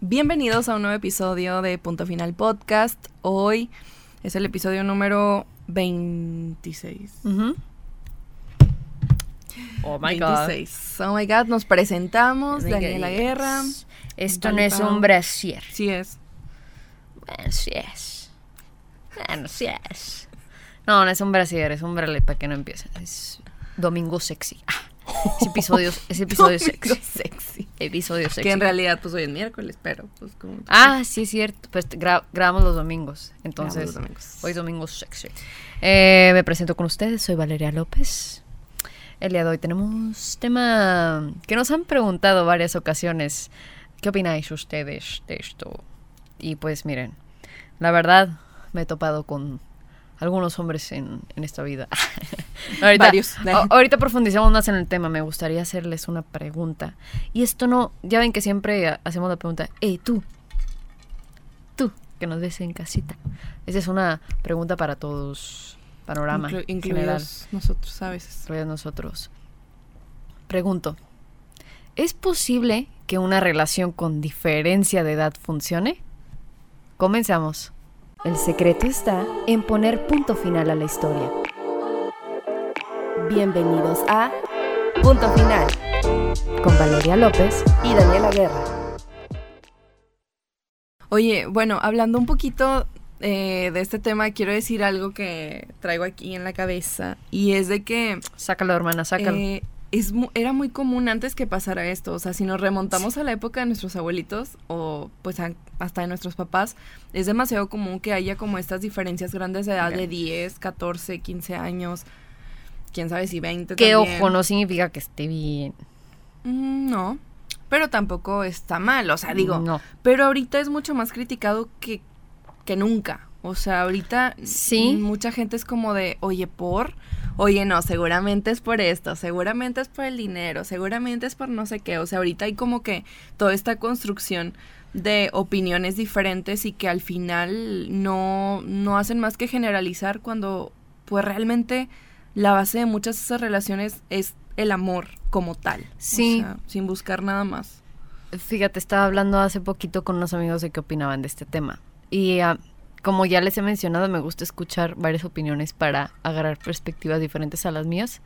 Bienvenidos a un nuevo episodio de Punto Final Podcast. Hoy es el episodio número 26. Oh my god. 26. Oh my god, nos presentamos. Oh Daniela God, Guerra. Esto no es un brasier. Sí es. Bueno, sí es. Bueno, sí es. No, no es un brasier, es un brale para que no empiecen. Es domingo sexy. Ah, es episodio, es episodio sexy. sexy. Episodio sexy. Que en realidad, pues hoy es miércoles, pero pues como. Ah, sí es cierto. Pues gra- grabamos los domingos. Entonces, los domingos. hoy es domingo sexy. Eh, me presento con ustedes, soy Valeria López. El día de hoy tenemos tema que nos han preguntado varias ocasiones. ¿Qué opináis ustedes de esto? Y pues miren, la verdad me he topado con algunos hombres en, en esta vida. ahorita, Varios. ahorita profundizamos más en el tema. Me gustaría hacerles una pregunta. Y esto no, ya ven que siempre ha- hacemos la pregunta, hey tú, tú que nos ves en casita. Esa es una pregunta para todos. Panorama Inclu- en general incluidos nosotros a veces. incluidos nosotros. Pregunto, ¿es posible que una relación con diferencia de edad funcione? Comenzamos. El secreto está en poner punto final a la historia. Bienvenidos a Punto Final Con Valeria López. y Daniela Guerra. Oye, bueno, hablando un poquito eh, de este tema, quiero decir algo que traigo aquí en la cabeza. Y es de que Sácalo, hermana, sácalo. Eh, es era muy común antes que pasara esto. O sea, si nos remontamos a la época de nuestros abuelitos o pues a- hasta de nuestros papás, es demasiado común que haya como estas diferencias grandes de edad de 10, 14, 15 años. Quién sabe si 20 que ojo, no significa que esté bien. Mm, no. Pero tampoco está mal. O sea, digo, No. pero ahorita es mucho más criticado que, que nunca. O sea, ahorita Sí. mucha gente es como de, oye, por, oye, no, seguramente es por esto, seguramente es por el dinero, seguramente es por no sé qué. O sea, ahorita hay como que toda esta construcción de opiniones diferentes y que al final no, no hacen más que generalizar cuando pues realmente la base de muchas de esas relaciones es el amor como tal. Sí. O sea, sin buscar nada más. Fíjate, estaba hablando hace poquito con unos amigos de qué opinaban de este tema. Y ah, como ya les he mencionado, me gusta escuchar varias opiniones para agarrar perspectivas diferentes a las mías.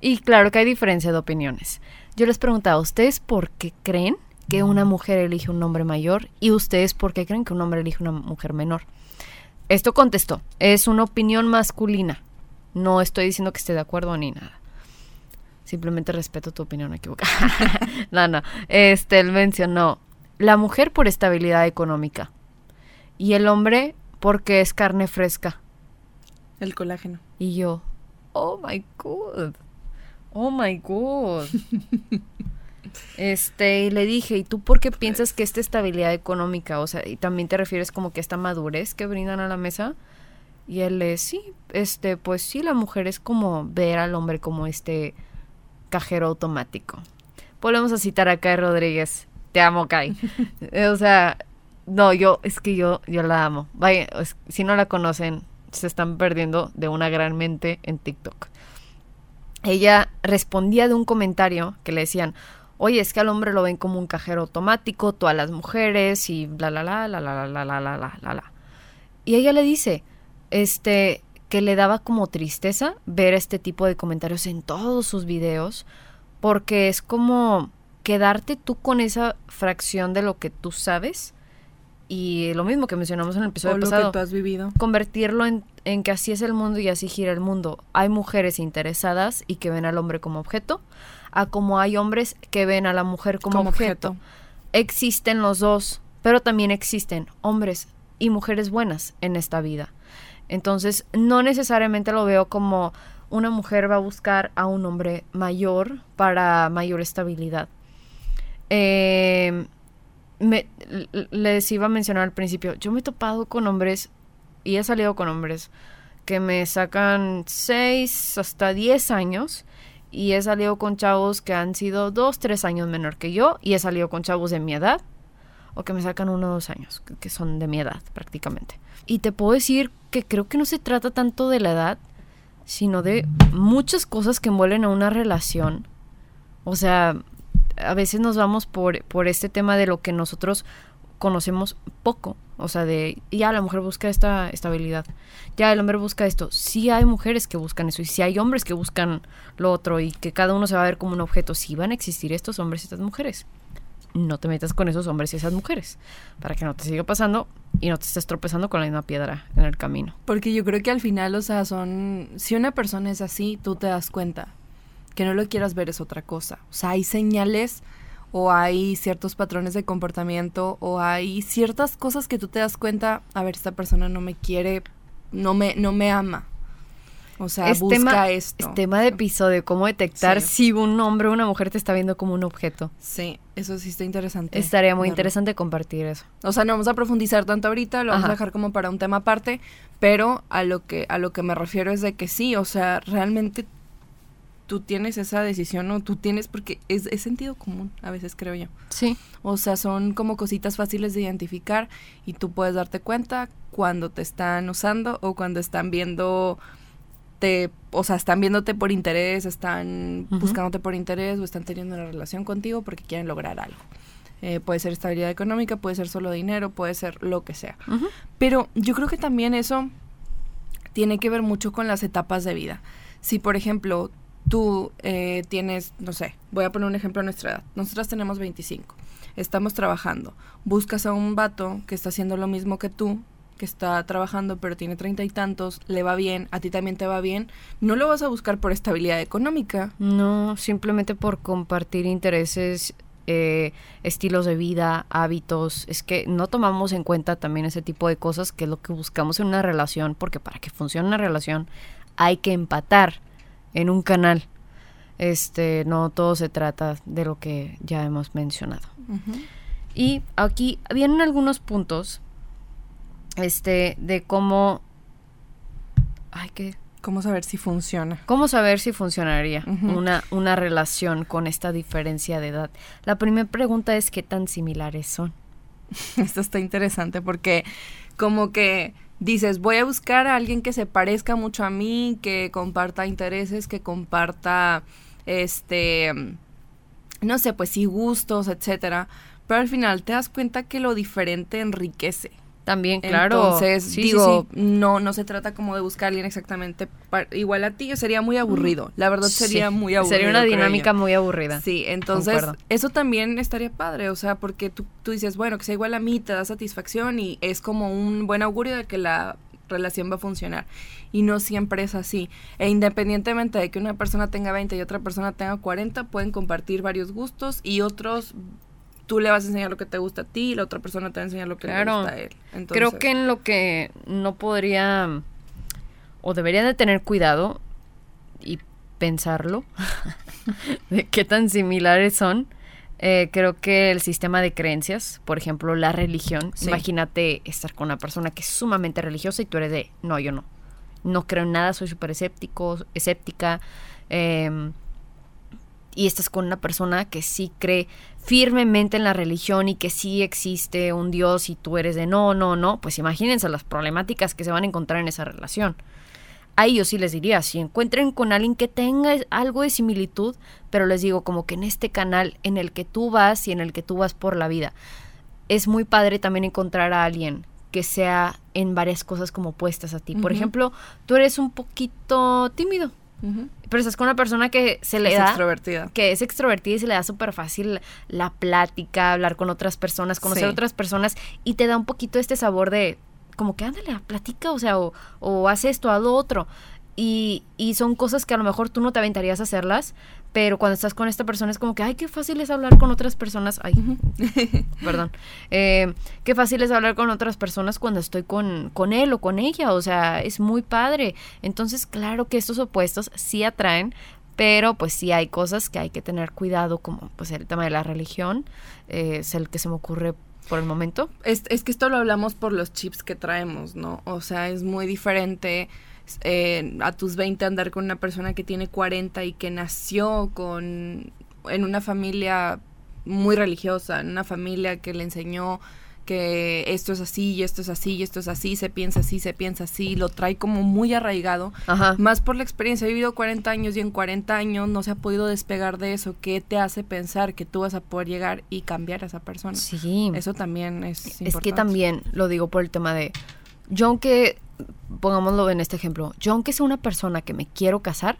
Y claro que hay diferencia de opiniones. Yo les preguntaba, ¿ustedes por qué creen que una mujer elige un hombre mayor? Y ustedes por qué creen que un hombre elige una mujer menor? Esto contestó, es una opinión masculina. No estoy diciendo que esté de acuerdo ni nada. Simplemente respeto tu opinión equivocada. no, no. Este, él mencionó la mujer por estabilidad económica y el hombre porque es carne fresca. El colágeno. Y yo, oh my god. Oh my god. Este, y le dije, ¿y tú por qué piensas que esta estabilidad económica, o sea, y también te refieres como que esta madurez que brindan a la mesa? Y él le, sí, este, pues sí, la mujer es como ver al hombre como este cajero automático. Volvemos a citar a Kai Rodríguez. Te amo, Kai. O sea, no, yo, es que yo, yo la amo. Si no la conocen, se están perdiendo de una gran mente en TikTok. Ella respondía de un comentario que le decían, oye, es que al hombre lo ven como un cajero automático, todas las mujeres y bla, la, la, la, la, la, la, la, la, la, la. Y ella le dice, este, que le daba como tristeza ver este tipo de comentarios en todos sus videos, porque es como quedarte tú con esa fracción de lo que tú sabes y lo mismo que mencionamos en el episodio o lo pasado que tú has vivido. convertirlo en, en que así es el mundo y así gira el mundo. Hay mujeres interesadas y que ven al hombre como objeto, a como hay hombres que ven a la mujer como, Como objeto. objeto. Existen los dos, pero también existen hombres y mujeres buenas en esta vida. Entonces, no necesariamente lo veo como una mujer va a buscar a un hombre mayor para mayor estabilidad. Eh, me- les iba a mencionar al principio, yo me he topado con hombres y he salido con hombres que me sacan 6 hasta 10 años y he salido con chavos que han sido 2, 3 años menor que yo y he salido con chavos de mi edad o que me sacan 1 o 2 años, que son de mi edad prácticamente. Y te puedo decir que creo que no se trata tanto de la edad, sino de muchas cosas que envuelven a una relación. O sea, a veces nos vamos por, por este tema de lo que nosotros conocemos poco. O sea, de ya la mujer busca esta estabilidad, ya el hombre busca esto. Sí hay mujeres que buscan eso y sí hay hombres que buscan lo otro y que cada uno se va a ver como un objeto. Sí van a existir estos hombres y estas mujeres. No te metas con esos hombres y esas mujeres para que no te siga pasando y no te estés tropezando con la misma piedra en el camino. Porque yo creo que al final, o sea, son... Si una persona es así, tú te das cuenta. Que no lo quieras ver es otra cosa. O sea, hay señales o hay ciertos patrones de comportamiento o hay ciertas cosas que tú te das cuenta, a ver, esta persona no me quiere, no me, no me ama. O sea, es busca tema, esto. es tema de episodio, cómo detectar Sí. si un hombre o una mujer te está viendo como un objeto. Sí, eso sí está interesante. Estaría muy interesante compartir eso. O sea, no vamos a profundizar tanto ahorita, lo vamos a dejar como para un tema aparte, pero a lo que a lo que me refiero es de que sí, o sea, realmente tú tienes esa decisión o tú tienes porque es, es sentido común, a veces creo yo. Sí. O sea, son como cositas fáciles de identificar y tú puedes darte cuenta cuando te están usando o cuando están viendo te, o sea, están viéndote por interés, están buscándote por interés o están teniendo una relación contigo porque quieren lograr algo. Eh, puede ser estabilidad económica, puede ser solo dinero, puede ser lo que sea. Pero yo creo que también eso tiene que ver mucho con las etapas de vida. Si, por ejemplo, tú eh, tienes, no sé, voy a poner un ejemplo a nuestra edad. Nosotras tenemos 25, estamos trabajando, buscas a un vato que está haciendo lo mismo que tú, que está trabajando pero tiene treinta y tantos, le va bien, a ti también te va bien, no lo vas a buscar por estabilidad económica. No, simplemente por compartir intereses, eh, estilos de vida, hábitos. Es que no tomamos en cuenta también ese tipo de cosas que es lo que buscamos en una relación, porque para que funcione una relación hay que empatar en un canal. Este, no todo se trata de lo que ya hemos mencionado. Y aquí vienen algunos puntos este de cómo ay que ¿Cómo saber si funciona? cómo saber si funcionaría una una relación con esta diferencia de edad. La primera pregunta es qué tan similares son. Esto está interesante porque como que dices, voy a buscar a alguien que se parezca mucho a mí, que comparta intereses, que comparta este no sé, pues sí gustos, etcétera, pero al final te das cuenta que lo diferente enriquece. También, claro. Entonces, Sí, digo, sí. no no se trata como de buscar a alguien exactamente igual a ti, sería muy aburrido. La verdad sería muy aburrido. Sería una dinámica muy aburrida. Sí, entonces Concuerdo. eso también estaría padre, o sea, porque tú, tú dices, bueno, que sea igual a mí, te da satisfacción y es como un buen augurio de que la relación va a funcionar. Y no siempre es así. E independientemente de que una persona tenga 20 y otra persona tenga 40, pueden compartir varios gustos y otros tú le vas a enseñar lo que te gusta a ti y la otra persona te va a enseñar lo que le Claro. gusta a él. Creo que en lo que no podría o debería de tener cuidado y pensarlo de qué tan similares son. eh, creo que el sistema de creencias, por ejemplo, la religión. Sí. Imagínate estar con una persona que es sumamente religiosa y tú eres de, no, yo no. No creo en nada, soy súper escéptico, escéptica. em, y estás con una persona que sí cree firmemente en la religión y que sí existe un Dios y tú eres de no, no, no, pues imagínense las problemáticas que se van a encontrar en esa relación. Ahí yo sí les diría, si encuentren con alguien que tenga algo de similitud, pero les digo como que en este canal en el que tú vas y en el que tú vas por la vida, es muy padre también encontrar a alguien que sea en varias cosas como opuestas a ti. Por ejemplo, tú eres un poquito tímido, pero estás con una persona que se le es da extrovertida. que es extrovertida y se le da súper fácil la plática, hablar con otras personas, conocer Sí. otras personas y te da un poquito este sabor de como que ándale, platica, o sea, o, o haz esto, haz lo otro. Y, y son cosas que a lo mejor tú no te aventarías a hacerlas, pero cuando estás con esta persona es como que, ay, qué fácil es hablar con otras personas. Ay, perdón. Eh, qué fácil es hablar con otras personas cuando estoy con, con él o con ella. O sea, es muy padre. Entonces, claro que estos opuestos sí atraen, pero pues sí hay cosas que hay que tener cuidado, como pues el tema de la religión, eh, es el que se me ocurre por el momento. Es, es que esto lo hablamos por los chips que traemos, ¿no? O sea, es muy diferente eh, a tus 20 andar con una persona que tiene 40 y que nació con en una familia muy religiosa, en una familia que le enseñó que esto es así y esto es así y esto es así, se piensa así, se piensa así, lo trae como muy arraigado, Ajá. más por la experiencia, he vivido 40 años y en 40 años no se ha podido despegar de eso, ¿qué te hace pensar que tú vas a poder llegar y cambiar a esa persona? Sí. Eso también es Es importante. que también lo digo por el tema de yo aunque pongámoslo en este ejemplo, yo aunque sea una persona que me quiero casar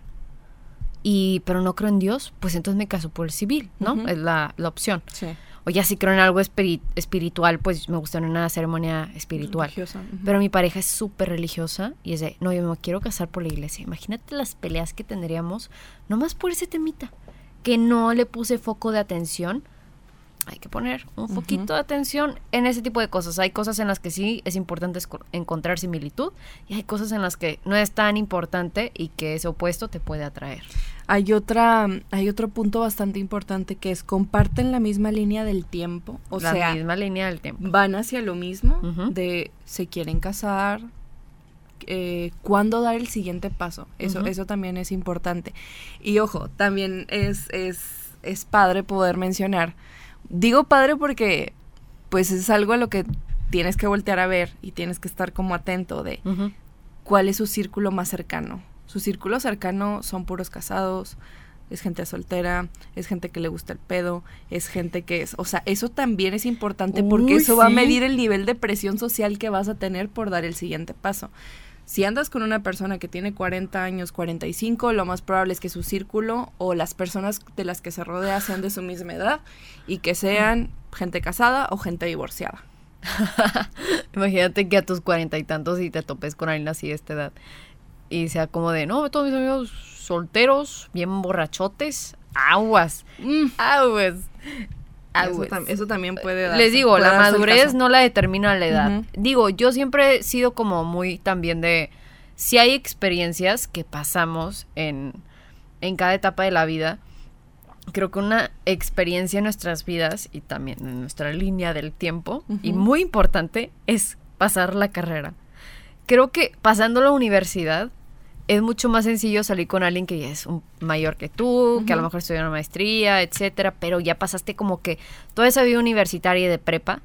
y pero no creo en Dios, pues entonces me caso por el civil, ¿no? Es la, la opción. Sí. O ya si creo en algo espiri- espiritual, pues me gusta en una ceremonia espiritual. Religiosa. Pero mi pareja es súper religiosa y es de, no, yo me quiero casar por la iglesia. Imagínate las peleas que tendríamos nomás por ese temita. Que no le puse foco de atención. Hay que poner un Ujú. foquito de atención en ese tipo de cosas. Hay cosas en las que sí es importante encontrar similitud y hay cosas en las que no es tan importante y que ese opuesto te puede atraer. Hay otra, hay otro punto bastante importante que es comparten la misma línea del tiempo, o la sea, misma línea del tiempo. van hacia lo mismo de se quieren casar, eh, cuándo dar el siguiente paso. Eso, eso también es importante. Y ojo, también es, es, es padre poder mencionar. Digo padre porque pues es algo a lo que tienes que voltear a ver y tienes que estar como atento de cuál es su círculo más cercano. Su círculo cercano son puros casados, es gente soltera, es gente que le gusta el pedo, es gente que es, o sea, eso también es importante porque eso va a medir el nivel de presión social que vas a tener por dar el siguiente paso. Si andas con una persona que tiene 40 años, 45, lo más probable es que su círculo o las personas de las que se rodea sean de su misma edad y que sean gente casada o gente divorciada. Imagínate que a tus cuarenta y tantos y te topes con alguien así de esta edad. Y sea como de, no, todos mis amigos solteros, bien borrachotes, aguas, aguas, Eso, aguas. tam- eso también puede darse- Les digo, la madurez no la determina la edad. Digo, yo siempre he sido como muy también de, si hay experiencias que pasamos en, en cada etapa de la vida, creo que una experiencia en nuestras vidas y también en nuestra línea del tiempo, y muy importante, es pasar la carrera. Creo que pasando la universidad es mucho más sencillo salir con alguien que ya es un mayor que tú, que a lo mejor estudió una maestría, etcétera, pero ya pasaste como que toda esa vida universitaria de prepa.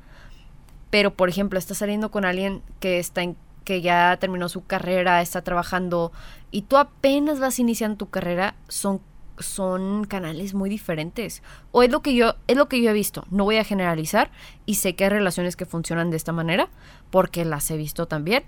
Pero, por ejemplo, estás saliendo con alguien que está en, que ya terminó su carrera, está trabajando, y tú apenas vas iniciando tu carrera, son, son canales muy diferentes. O es lo que yo, es lo que yo he visto. No voy a generalizar, y sé que hay relaciones que funcionan de esta manera, porque las he visto también.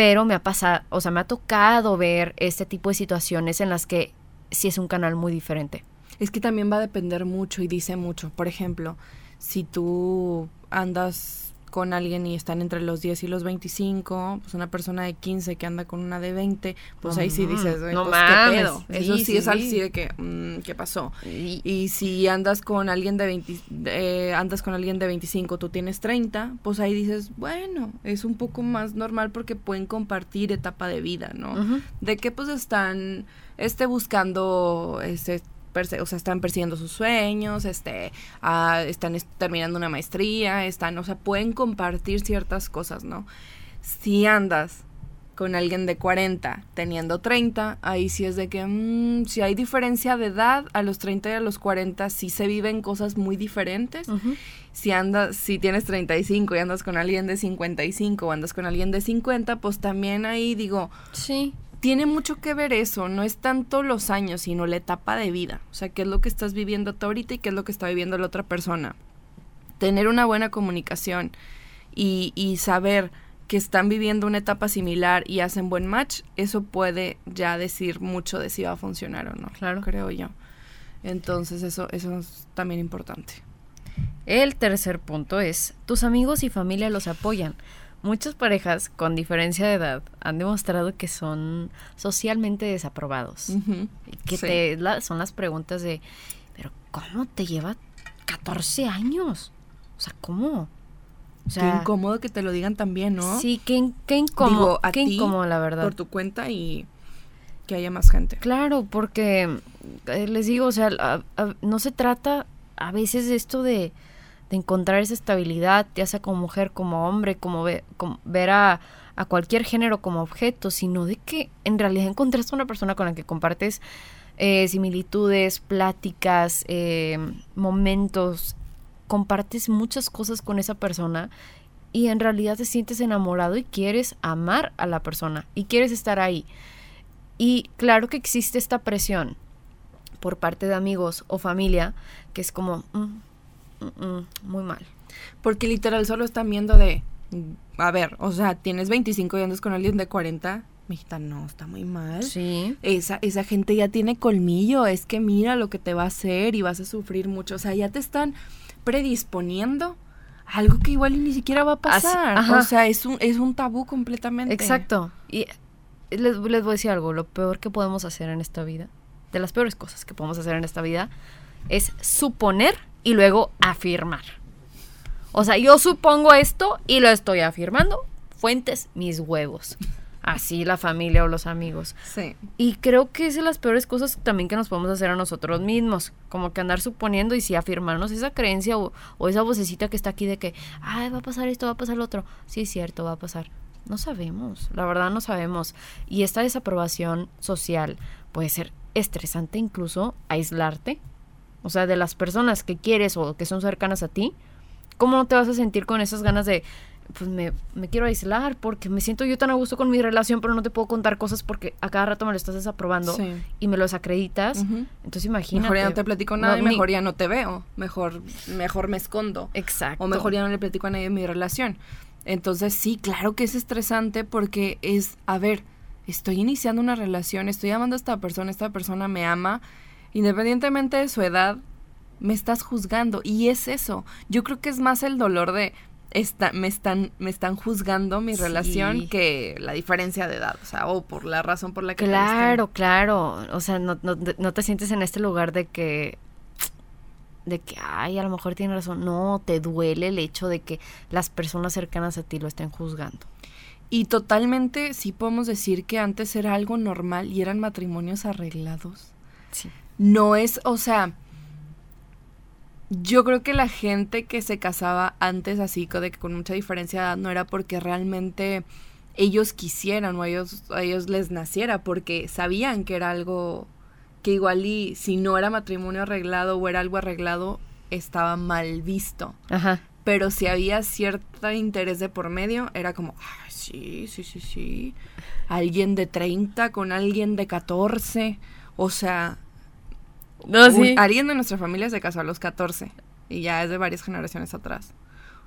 Pero me ha pasado, o sea, me ha tocado ver este tipo de situaciones en las que sí es un canal muy diferente. Es que también va a depender mucho y dice mucho. Por ejemplo, si tú andas con alguien y están entre los 10 y los 25, pues una persona de 15 que anda con una de 20, pues ahí sí dices, "Güey, no pues, ¿qué mames". pedo? Eso Sí, es sí. así de que, mm, ¿qué pasó? Y- si andas con alguien de 20, eh, andas con alguien de 25, tú tienes 30, pues ahí dices, bueno, es un poco más normal porque pueden compartir etapa de vida, ¿no? De que pues están este buscando este o sea, están persiguiendo sus sueños, este, ah, están es- terminando una maestría, están, o sea, pueden compartir ciertas cosas, ¿no? Si andas con alguien de 40 teniendo 30, ahí sí es de que mm, si hay diferencia de edad, a los 30 y a los 40 sí se viven cosas muy diferentes. Ujú. Si andas, si tienes 35 y andas con alguien de 55 o andas con alguien de 50, pues también ahí digo, Sí. Tiene mucho que ver eso, no es tanto los años, sino la etapa de vida. O sea, qué es lo que estás viviendo tú ahorita y qué es lo que está viviendo la otra persona. Tener una buena comunicación y, y saber que están viviendo una etapa similar y hacen buen match, eso puede ya decir mucho de si va a funcionar o no. Claro. Creo yo. Entonces, eso, eso es también importante. El tercer punto es, tus amigos y familia los apoyan. Muchas parejas con diferencia de edad han demostrado que son socialmente desaprobados. Que Sí. te, la- son las preguntas de, pero ¿cómo te lleva 14 años? O sea, ¿cómo? O Qué incómodo que te lo digan también, ¿no? sí, qué, qué incómodo, Digo, a qué ti, incómodo, la verdad. Por tu cuenta y que haya más gente. Claro, porque eh, les digo, o sea, a- a- no se trata a veces de esto de, de encontrar esa estabilidad, ya sea como mujer, como hombre, como, ve- como ver a, cualquier género como objeto, sino de que en realidad encontraste una persona con la que compartes eh, similitudes, pláticas, eh, momentos, compartes muchas cosas con esa persona y en realidad te sientes enamorado y quieres amar a la persona y quieres estar ahí. Y claro que existe esta presión por parte de amigos o familia que es como, "Mm, mm, mm, muy mal. Porque literal solo están viendo de, a ver, o sea, tienes 25 y andas con alguien de 40, mijita, no, está muy mal. Sí. Esa, esa gente ya tiene colmillo, es que mira lo que te va a hacer y vas a sufrir mucho. O sea, ya te están predisponiendo a algo que igual ni siquiera va a pasar. ajá. o sea, es un, es un tabú completamente. Exacto. Y les, les voy a decir algo, lo peor que podemos hacer en esta vida, de las peores cosas que podemos hacer en esta vida, es suponer y luego afirmar. O sea, yo supongo esto y lo estoy afirmando. Fuentes, mis huevos. Así la familia o los amigos. Sí. Y creo que es de las peores cosas también que nos podemos hacer a nosotros mismos. Como que andar suponiendo y si afirmarnos esa creencia o, o esa vocecita que está aquí de que, ay, va a pasar esto, va a pasar lo otro. Sí, es cierto, va a pasar. No sabemos, la verdad no sabemos. Y esta desaprobación social puede ser estresante incluso aislarte. O sea, de las personas que quieres o que son cercanas a ti. ¿Cómo no te vas a sentir con esas ganas de, pues me, me quiero aislar porque me siento yo tan a gusto con mi relación, pero no te puedo contar cosas porque a cada rato me lo estás desaprobando Sí. y me lo desacreditas? Ujú. Entonces imagínate. Mejor ya no te platico nada y No, ni- mejor ya no te veo. Mejor, mejor me escondo. Exacto. O mejor ya no le platico a nadie de mi relación. Entonces sí, claro que es estresante porque es, a ver, estoy iniciando una relación, estoy amando a esta persona, esta persona me ama, independientemente de su edad, me estás juzgando. Y es eso. Yo creo que es más el dolor de, esta, me, están, me están juzgando mi Sí. relación que la diferencia de edad, o sea, o por la razón por la que... te. Claro, claro. O sea, no, no, no te sientes en este lugar de que de que, ay, a lo mejor tiene razón. No, te duele el hecho de que las personas cercanas a ti lo estén juzgando. Y totalmente sí podemos decir que antes era algo normal y eran matrimonios arreglados. Sí. No es, o sea, yo creo que la gente que se casaba antes así, de que con mucha diferencia de edad, no era porque realmente ellos quisieran o a ellos, a ellos les naciera, porque sabían que era algo que igual y si no era matrimonio arreglado o era algo arreglado, estaba mal visto. Ajá. Pero si había cierto interés de por medio, era como, ah, sí, sí, sí, sí. Alguien de 30 con alguien de 14. O sea, No, un- alguien de nuestra familia se casó a los 14. Y ya es de varias generaciones atrás.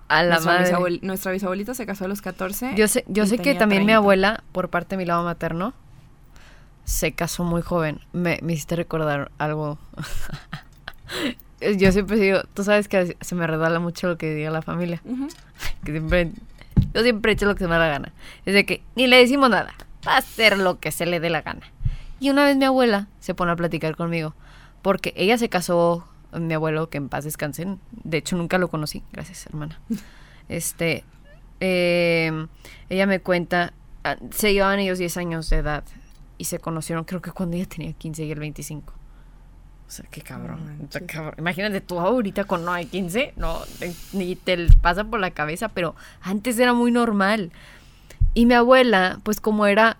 A la nuestra, madre. bisabuel- nuestra bisabuelita se casó a los 14. Yo sé, yo sé que también mi 30. abuela, por parte de mi lado materno, se casó muy joven. Me, me hiciste recordar algo. yo siempre digo, tú sabes que se me redala mucho lo que diga la familia. Que siempre, yo siempre he hecho lo que se me da la gana. Es de que ni le decimos nada. Va a hacer lo que se le dé la gana. Y una vez mi abuela se pone a platicar conmigo. Porque ella se casó, mi abuelo, que en paz descansen. De hecho, nunca lo conocí. Gracias, hermana. Este, eh, ella me cuenta, ah, se llevaban ellos 10 años de edad. Y se conocieron, creo que cuando ella tenía 15 y él 25. O sea, qué cabrón. Manches. cabrón. Imagínate tú ahorita con no hay 15, no, ni te pasa por la cabeza, pero antes era muy normal. Y mi abuela, pues como era,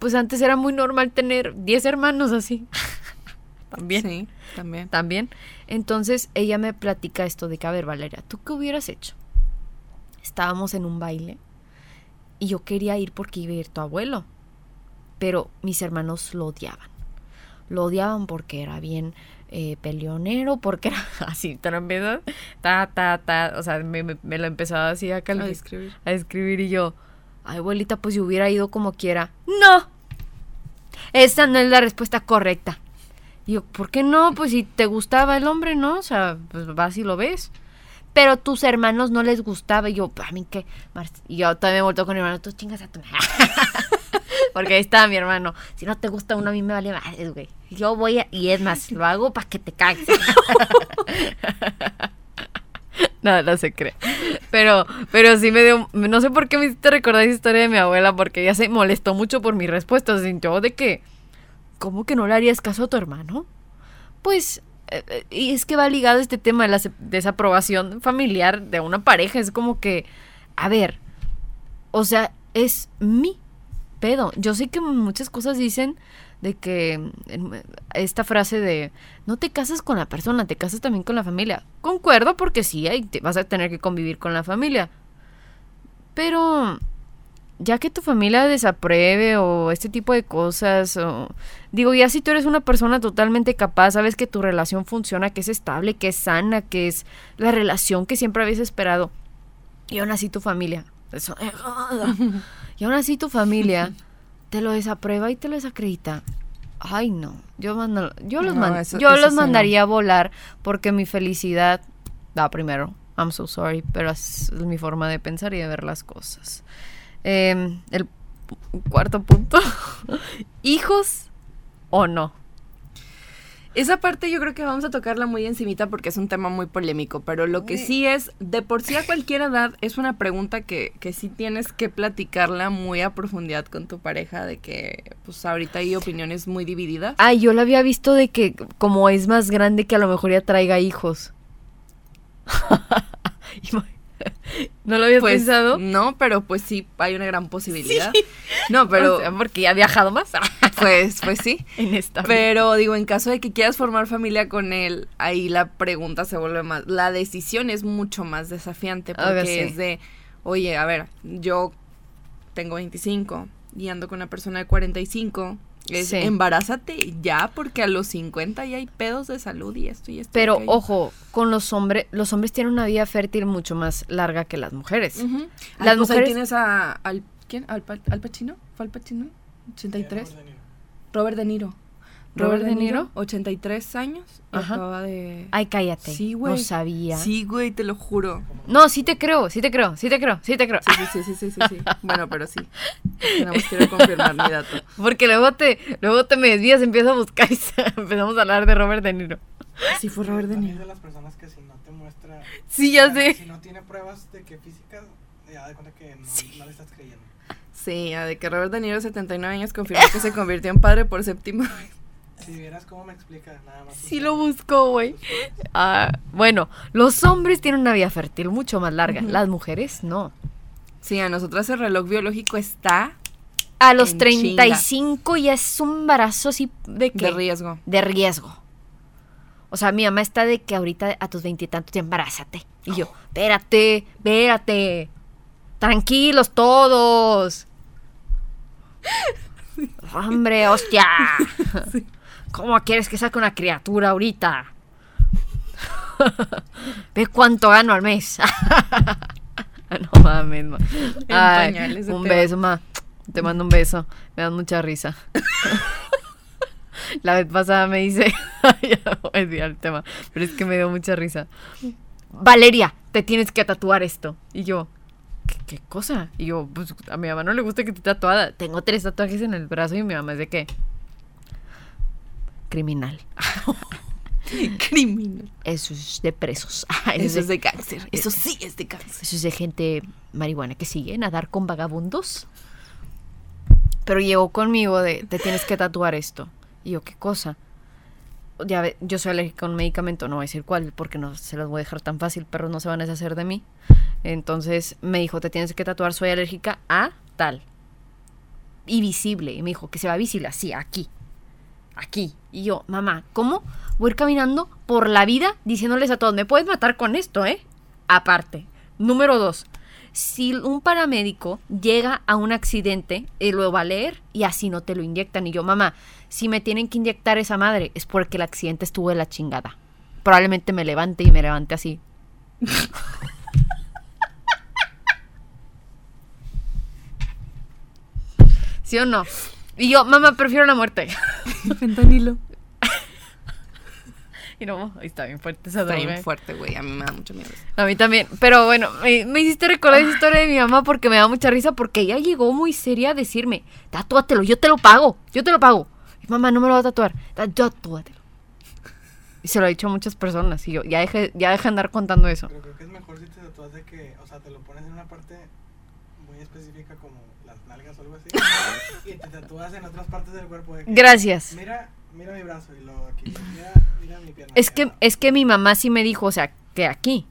pues antes era muy normal tener 10 hermanos así. También. Sí, también. También. Entonces ella me platica esto de que, a ver, Valeria, ¿tú qué hubieras hecho? Estábamos en un baile y yo quería ir porque iba a ir tu abuelo, pero mis hermanos lo odiaban. Lo odiaban porque era bien eh, peleonero, porque era así, empezó, ta, ta, ta, o sea, me, me- me lo empezaba así a A calificar describir. a escribir y yo, ay abuelita, pues yo hubiera ido como quiera. No, esa no es la respuesta correcta. Yo, ¿por qué no? Pues si te gustaba el hombre, ¿no? O sea, pues vas y lo ves. Pero tus hermanos no les gustaba. Y yo, a mí qué. Y yo todavía me volto con mi hermano, tú chingas a tu madre". Porque ahí estaba mi hermano. Si no te gusta uno, a mí me vale madre, güey. Yo voy a. Y es más, lo hago para que te cagues. No, no se cree. Pero, pero sí me dio. No sé por qué me hiciste recordar esa historia de mi abuela, porque ella se molestó mucho por mi respuesta. Se sintió de que. ¿Cómo que no le harías caso a tu hermano? Pues. eh, eh, y es que va ligado este tema de la desaprobación familiar de una pareja. Es como que. A ver. O sea, es mi pedo. Yo sé que muchas cosas dicen de que mm, esta frase de no te casas con la persona, te casas también con la familia. Concuerdo porque sí, ahí te vas a tener que convivir con la familia. Pero ya que tu familia desapruebe o este tipo de cosas, o digo, ya si tú eres una persona totalmente capaz, sabes que tu relación funciona, que es estable, que es sana, que es la relación que siempre habías esperado, y aún así tu familia, eso, y aún así tu familia te lo desaprueba y te lo desacredita. Ay, no, yo, mando- yo los, No, man- eso- yo eso los no. mandaría a volar porque mi felicidad va primero. I'm so sorry, pero es mi forma de pensar y de ver las cosas. Eh, el cuarto punto. ¿Hijos o no? Esa parte yo creo que vamos a tocarla muy encimita porque es un tema muy polémico, pero lo que sí es, de por sí a cualquier edad, es una pregunta que, que sí tienes que platicarla muy a profundidad con tu pareja, de que pues ahorita hay opiniones muy divididas. Ay, yo lo había visto de que como es más grande que a lo mejor ya traiga hijos. ¿No lo habías Pues pensado? no, pero pues sí, hay una gran posibilidad. No, pero O sea, porque ya ha viajado más pues, pues sí. en esta. Pero digo, en caso de que quieras formar familia con él, ahí la pregunta se vuelve más, la decisión es mucho más desafiante A ver, porque sí. es de, oye, a ver, yo tengo 25 y ando con una persona de 45, es Sí. embarázate ya porque a los 50 ya hay pedos de salud y esto y esto. Pero ojo, con los hombres, los hombres tienen una vida fértil mucho más larga que las mujeres. Ujú. Ay, Las pues ahí mujeres- tienes a, al, ¿quién? ¿Al, al Pacino? ¿Fue al Pacino? ¿83? Robert De Niro. ¿Robert De Niro? 83 años. y Ajá. Acaba de... Ay, cállate. Sí, güey. No sabía. Sí, güey, te lo juro. No, sí te creo, sí te creo, sí te creo, sí te creo. Sí, sí, sí, sí, sí, sí, sí. Bueno, pero sí. Tenemos que confirmar mi dato. Porque luego te, luego te me desvías, empiezo a buscar y empezamos a hablar de Robert De Niro. Sí, fue Robert De Niro. de las personas que si no te muestra. Sí, ya sé. Si no tiene pruebas de que físicas, ya de cuenta que no, no le estás creyendo. Sí, de que Robert De Niro, 79 años, confirmó que se convirtió en padre por séptima vez. Si vieras cómo me explica, nada más. Sí lo buscó, güey. Ah, bueno, los hombres tienen una vida fértil mucho más larga, las mujeres no. Sí, a nosotras el reloj biológico está A los En 35 ya es un embarazo así de que de riesgo. de riesgo. O sea, mi mamá está de que ahorita a tus veintitantos ya embarázate. Y yo, espérate, espérate. Tranquilos todos. Hombre, hostia. ¿Cómo quieres que saque una criatura ahorita? Ve cuánto gano al mes. no mames, ma. Ay, pañales un beso, ma. Te mando un beso. Me dan mucha risa. La vez pasada me dice, ya no voy a decir el tema, pero es que me dio mucha risa. Valeria, te tienes que tatuar esto. Y yo, ¿qué, qué cosa? Y yo, pues a mi mamá no le gusta que esté tatuada. Tengo tres tatuajes en el brazo y mi mamá es de qué? Criminal. Criminal. Eso es de presos. Eso es de cáncer. Eso sí es de cáncer. Eso es de gente marihuana que sigue nadar con vagabundos. Pero llegó conmigo de, te tienes que tatuar esto. Y yo, ¿qué cosa? Ya ve, yo soy alérgica a un medicamento, no voy a decir cuál, porque no se los voy a dejar tan fácil, pero no se van a deshacer de mí. Entonces me dijo, te tienes que tatuar, soy alérgica a tal. Y visible. Y me dijo, que se va visible, así, aquí. Aquí. Y yo, mamá, ¿cómo? Voy a ir caminando por la vida diciéndoles a todos, me puedes matar con esto, ¿eh? Aparte. Número dos. Si un paramédico llega a un accidente, él lo va a leer y así no te lo inyectan. Y yo, mamá, si me tienen que inyectar esa madre es porque el accidente estuvo de la chingada. Probablemente me levante y me levante así. ¿Sí o no? Y yo, mamá, prefiero la muerte. Fentanilo. Y no, ahí está bien fuerte esa Está bien fuerte, güey. A mí me da mucho miedo. eso. A mí también. Pero bueno, me, me hiciste recordar esa historia de mi mamá porque me da mucha risa porque ella llegó muy seria a decirme, tatúatelo, yo te lo pago, yo te lo pago. Y mamá, no me lo va a tatuar. "Ta- Tatúatelo. Y se lo ha dicho a muchas personas y yo, ya deje, ya deja de andar contando eso. Pero creo que es mejor si te tatúas de que, o sea, te lo pones en una parte muy específica como algo así. y te tatúas en otras partes del cuerpo. De que, Gracias. Mira, mira mi brazo y luego aquí. Mira, mira mi pierna. Es que, es que mi mamá sí me dijo, o sea, que aquí.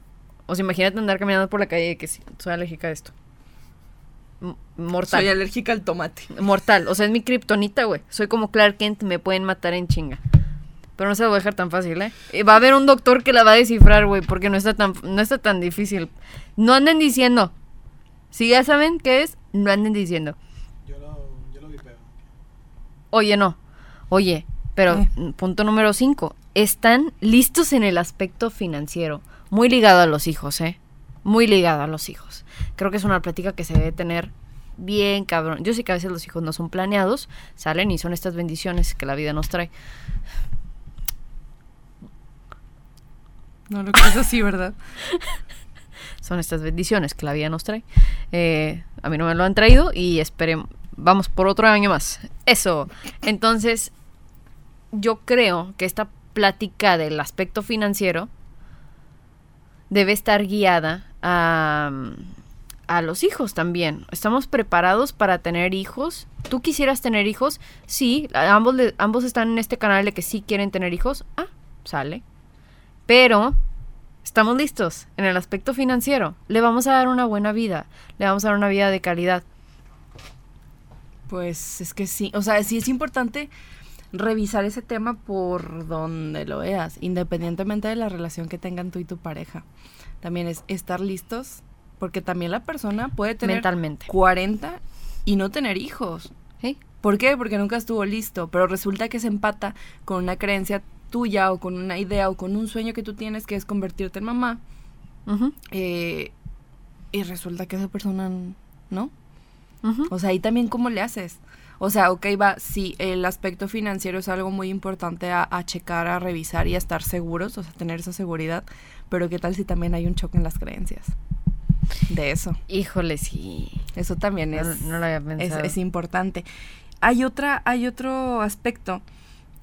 O sea, imagínate andar caminando por la calle y que sí, soy alérgica a esto. M- Mortal. Soy alérgica al tomate. Mortal. O sea, es mi kriptonita, güey. Soy como Clark Kent, me pueden matar en chinga. Pero no se lo voy a dejar tan fácil, ¿eh? Va a haber un doctor que la va a descifrar, güey, porque no está tan, no está tan difícil. No anden diciendo, Si ya saben qué es, no anden diciendo. Yo lo, yo lo vipeo. Oye, no. Oye, pero mm, punto número 5. Están listos en el aspecto financiero. Muy ligado a los hijos, ¿eh? Muy ligado a los hijos. Creo que es una plática que se debe tener bien cabrón. Yo sé que a veces los hijos no son planeados, salen y son estas bendiciones que la vida nos trae. No lo crees así, ¿verdad? son estas bendiciones que la vida nos trae. Eh, a mí no me lo han traído y esperemos, vamos por otro año más. Eso. Entonces, yo creo que esta plática del aspecto financiero debe estar guiada a, a los hijos también. ¿Estamos preparados para tener hijos? ¿Tú quisieras tener hijos? Sí, ambos, ambos están en este canal de que sí quieren tener hijos. Ah, sale. Pero estamos listos en el aspecto financiero. Le vamos a dar una buena vida. Le vamos a dar una vida de calidad. Pues es que sí, o sea, sí es importante revisar ese tema por donde lo veas, independientemente de la relación que tengan tú y tu pareja. También es estar listos, porque también la persona puede tener Mentalmente. 40 y no tener hijos. ¿Sí? ¿Por qué? Porque nunca estuvo listo, pero resulta que se empata con una creencia tuya o con una idea o con un sueño que tú tienes que es convertirte en mamá eh, y resulta que esa persona n- O sea, ahí también cómo le haces. O sea, ok, va, sí, el aspecto financiero es algo muy importante a, a checar, a revisar y a estar seguros, o sea, tener esa seguridad, pero ¿qué tal si también hay un choque en las creencias? De eso. Híjole, sí. Eso también es, no lo había es, pensado. es importante. Hay otra, hay otro aspecto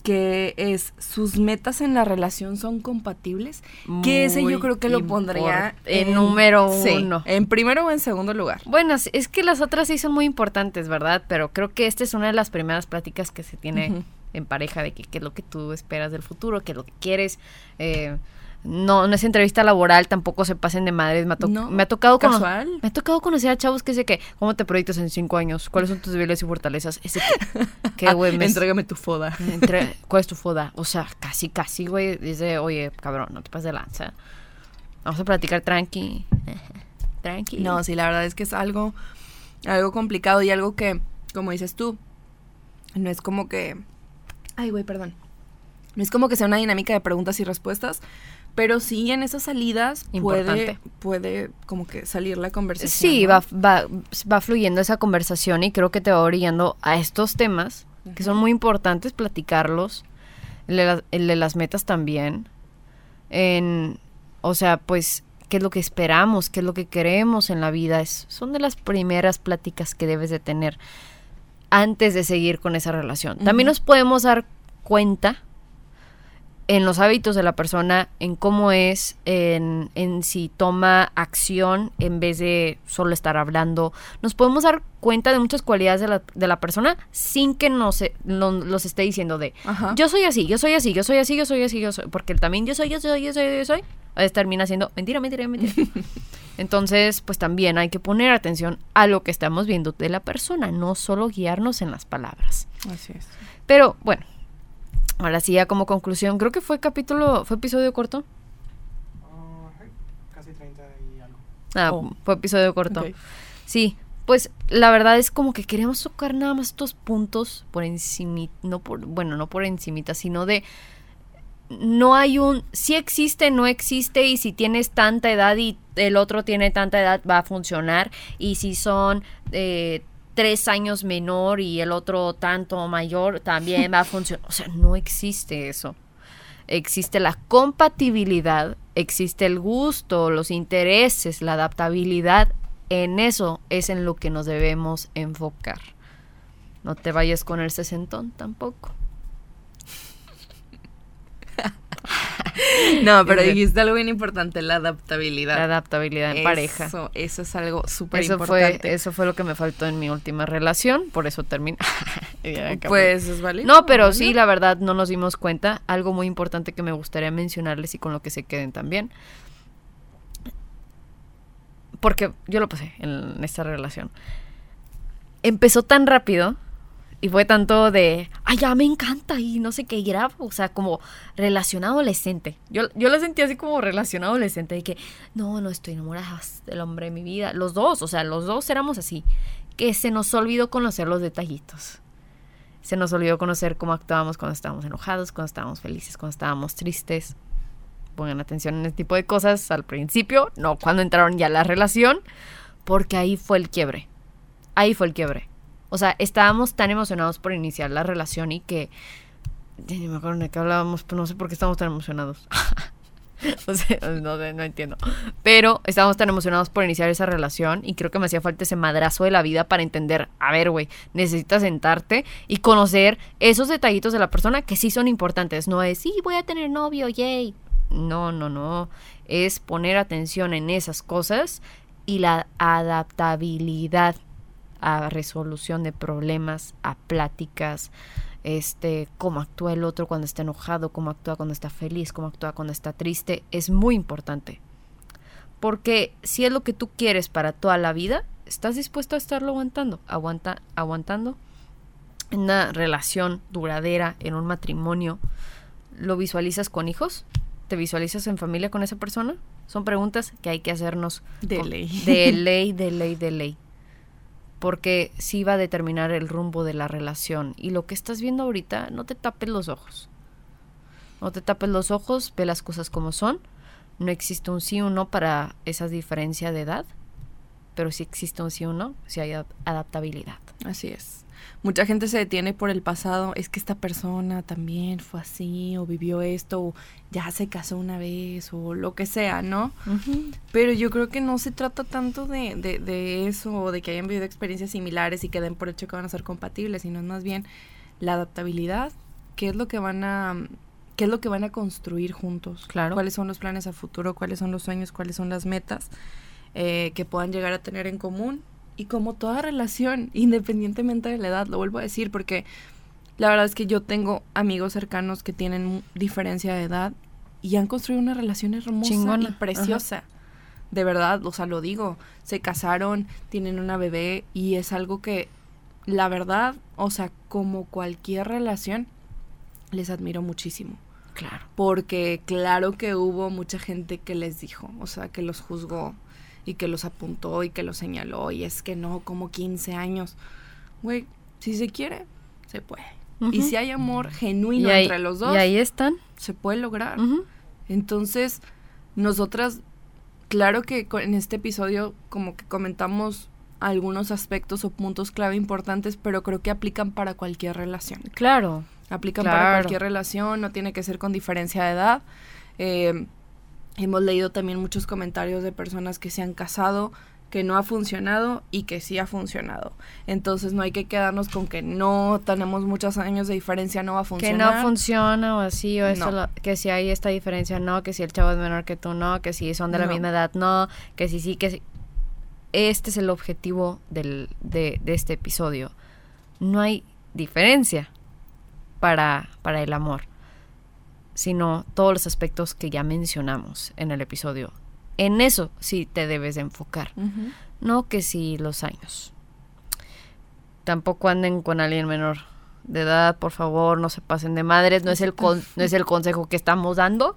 que es sus metas en la relación son compatibles, que ese yo Muy creo que lo pondría en número sí, uno. en primero o en segundo lugar. Bueno, es- que las otras sí son muy importantes, ¿verdad? Pero creo que esta es una de las primeras pláticas que se tiene en pareja de que qué es lo que tú esperas del futuro, qué es lo que quieres. Eh, no, no es entrevista laboral, tampoco se pasen de madres. Me ha, to- No, me ha tocado me ha tocado conocer a chavos que dice que, ¿cómo te proyectas en cinco años? ¿Cuáles son tus debilidades y fortalezas? Ese que, güey, me- Entrégame tu foda. entre- ¿Cuál es tu foda? O sea, casi, casi, güey. Dice, oye, cabrón, no te pases de lanza. Vamos a platicar tranqui. tranqui. No, sí, la verdad es que es algo, algo complicado y algo que, como dices tú, no es como que... Ay, güey, perdón. No es como que sea una dinámica de preguntas y respuestas, pero sí en esas salidas puede, Importante. puede como que salir la conversación. Sí, ¿no? va, va, va fluyendo esa conversación y creo que te va orillando a estos temas que son muy importantes platicarlos. El de, las- el de las metas también. En, o sea, pues, ¿qué es lo que esperamos? ¿Qué es lo que queremos en la vida? Es, son de las primeras pláticas que debes de tener antes de seguir con esa relación. También nos podemos dar cuenta en los hábitos de la persona, en cómo es, en, en si toma acción en vez de solo estar hablando. Nos podemos dar cuenta de muchas cualidades de la, de la persona sin que nos lo- los esté diciendo de Ajá. yo soy así, yo soy así, yo soy así, yo soy así, yo soy. Porque también yo soy, yo soy, yo soy, yo soy. A veces termina siendo mentira, mentira, mentira. Entonces, pues también hay que poner atención a lo que estamos viendo de la persona, no solo guiarnos en las palabras. Así es. Pero bueno, ahora sí, ya como conclusión, creo que fue capítulo, fue episodio corto. Ajá, casi 30 y algo. Ah, Oh. fue episodio corto. Sí, pues la verdad es como que queremos tocar nada más estos puntos por encima, no por, bueno, no por encimita, sino de no hay un, si existe, no existe, y si tienes tanta edad y el otro tiene tanta edad, va a funcionar, y si son eh, tres años menor y el otro tanto mayor, también va a funcionar. O sea, no existe eso. Existe la compatibilidad, existe el gusto, los intereses, la adaptabilidad. En eso es en lo que nos debemos enfocar. No te vayas con el sesentón tampoco. No, pero dijiste algo bien importante, la adaptabilidad. La adaptabilidad en pareja. Eso, es algo súper fue, importante. eso fue lo que me faltó en mi última relación, por eso terminé. Pues es válido. No, pero válido. sí, la verdad, no nos dimos cuenta. Algo muy importante que me gustaría mencionarles y con lo que se queden también. Porque yo lo pasé en esta relación. Empezó tan rápido y fue tanto de, ay, ya me encanta y no sé qué, y era, o sea, como relación adolescente. Yo, yo lo sentí así como relación adolescente, de que, no, no estoy enamorada del hombre de mi vida. Los dos, o sea, los dos éramos así, que se nos olvidó conocer los detallitos. Se nos olvidó conocer cómo actuábamos cuando estábamos enojados, cuando estábamos felices, cuando estábamos tristes. Pongan atención en este tipo de cosas al principio, no cuando entraron ya a la relación, porque ahí fue el quiebre. Ahí fue el quiebre. O sea, estábamos tan emocionados por iniciar la relación y que. Ya ni me acuerdo de qué hablábamos, pero no sé por qué estábamos tan emocionados. no sé, no, sé, no entiendo. Pero estábamos tan emocionados por iniciar esa relación y creo que me hacía falta ese madrazo de la vida para entender, a ver, güey, necesitas sentarte y conocer esos detallitos de la persona que sí son importantes. No es, sí, voy a tener novio, yay. No, no, no. Es poner atención en esas cosas y la adaptabilidad a resolución de problemas, a pláticas, este, cómo actúa el otro cuando está enojado, cómo actúa cuando está feliz, cómo actúa cuando está triste, es muy importante. Porque si es lo que tú quieres para toda la vida, estás dispuesto a estarlo aguantando, aguanta, aguantando en una relación duradera, en un matrimonio. ¿Lo visualizas con hijos? ¿Te visualizas en familia con esa persona? Son preguntas que hay que hacernos De con- ley. De ley, de ley, de ley. Porque sí va a determinar el rumbo de la relación. Y lo que estás viendo ahorita, no te tapes los ojos. No te tapes los ojos, ve las cosas como son. No existe un sí o no para esa diferencia de edad. Pero sí existe un sí o no, si hay ad- adaptabilidad. Así es. Mucha gente se detiene por el pasado. Es que esta persona también fue así, o vivió esto, o ya se casó una vez, o lo que sea, ¿no? Pero yo creo que no se trata tanto de, de, de eso, o de que hayan vivido experiencias similares y que den por hecho que van a ser compatibles, sino es más bien la adaptabilidad, qué es lo que van a qué es lo que van a construir juntos, Claro. cuáles son los planes a futuro, cuáles son los sueños, cuáles son las metas eh, que puedan llegar a tener en común y como toda relación, independientemente de la edad, lo vuelvo a decir porque la verdad es que yo tengo amigos cercanos que tienen diferencia de edad y han construido una relación hermosa Chingona, y ajá. preciosa. De verdad, o sea, lo digo, se casaron, tienen una bebé y es algo que la verdad, o sea, como cualquier relación, les admiro muchísimo. Claro. Porque claro que hubo mucha gente que les dijo, o sea, que los juzgó y que los apuntó y que los señaló y es que no, como 15 años. Güey, si se quiere, se puede. Y si hay amor genuino ahí- entre los dos, Y ahí están. se puede lograr. Entonces, nosotras, claro que en este episodio como que comentamos algunos aspectos o puntos clave importantes, pero creo que aplican para cualquier relación. Claro. Aplican para cualquier relación, no tiene que ser con diferencia de edad. Eh, hemos leído también muchos comentarios de personas que se han casado, que no ha funcionado y que sí ha funcionado. Entonces no hay que quedarnos con que no tenemos muchos años de diferencia, no va a Que funcionar. no funciona o así, o esto, No. lo- que si hay esta diferencia, no, que si el chavo es menor que tú, no, que si son de la No. misma edad, no, que si sí, que si... Este es el objetivo del, de, de este episodio. No hay diferencia para, para el amor, sino todos los aspectos que ya mencionamos en el episodio. En eso sí te debes de enfocar. No que si los años. Tampoco anden con alguien menor de edad, por favor, no se pasen de madres, no es el con- no es el consejo que estamos dando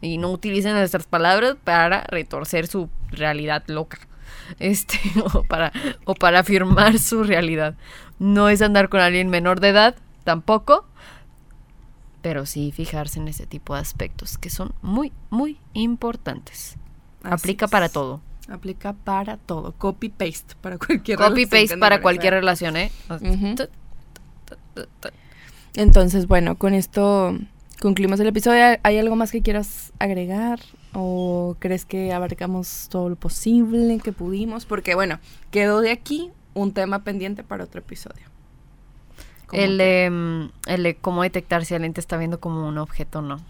y no utilicen nuestras palabras para retorcer su realidad loca. Este, o para o para afirmar su realidad. No es andar con alguien menor de edad, tampoco, pero sí fijarse en ese tipo de aspectos que son muy muy importantes. Así Aplica es. para todo. Aplica para todo. Copy paste para cualquier Copy relación paste para cualquier relación, ¿eh? Entonces, bueno, con esto concluimos el episodio. ¿Hay algo más que quieras agregar? ¿O crees que abarcamos todo lo posible que pudimos? Porque, bueno, quedó de aquí un tema pendiente para otro episodio. El que- de, mm, el de cómo detectar si alguien te está viendo como un objeto o no.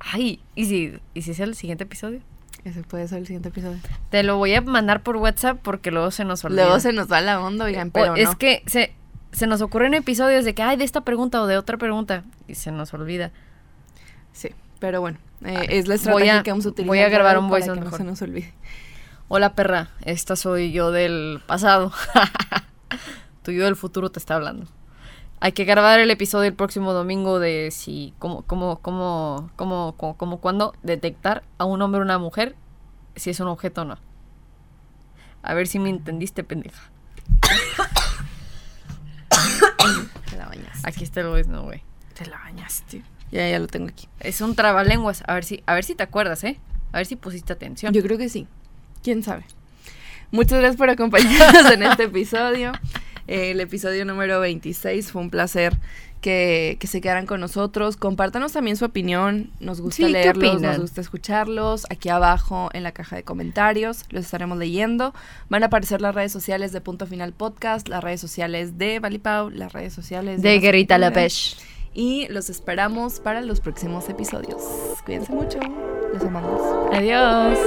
Ay, ¿y si, ¿y si es el siguiente episodio? Ese puede ser el siguiente episodio. Te lo voy a mandar por WhatsApp porque luego se nos olvida. Luego se nos va la onda, oigan, O- pero es no. que se, se nos ocurren episodios de que, ay, de esta pregunta o de otra pregunta. Y se nos olvida. Sí, pero bueno, eh, Ah, es la estrategia a- que vamos a utilizar. voy a grabar un para voice que note no se nos olvide. Hola, perra. Esta soy yo del pasado. tu yo del futuro te está hablando. Hay que grabar el episodio el próximo domingo de si, como, como, como, como, como, como cuando detectar a un hombre o una mujer si es un objeto o no. A ver si me entendiste, pendeja. Te la bañaste. Aquí está el voice no, güey. Te la bañaste. Ya, ya lo tengo aquí. Es un trabalenguas. A ver si, a ver si te acuerdas, ¿eh? A ver si pusiste atención. Yo creo que sí. ¿Quién sabe? Muchas gracias por acompañarnos en este episodio. El episodio número 26 fue un placer que, que se quedaran con nosotros. Compártanos también su opinión. Nos gusta Sí, ¿qué leerlos, nos gusta escucharlos. Aquí abajo en la caja de comentarios los estaremos leyendo. Van a aparecer las redes sociales de Punto Final Podcast, las redes sociales de Valipau, las redes sociales de Guerrita Masculina. López. Y los esperamos para los próximos episodios. Cuídense mucho. Los amamos. Adiós.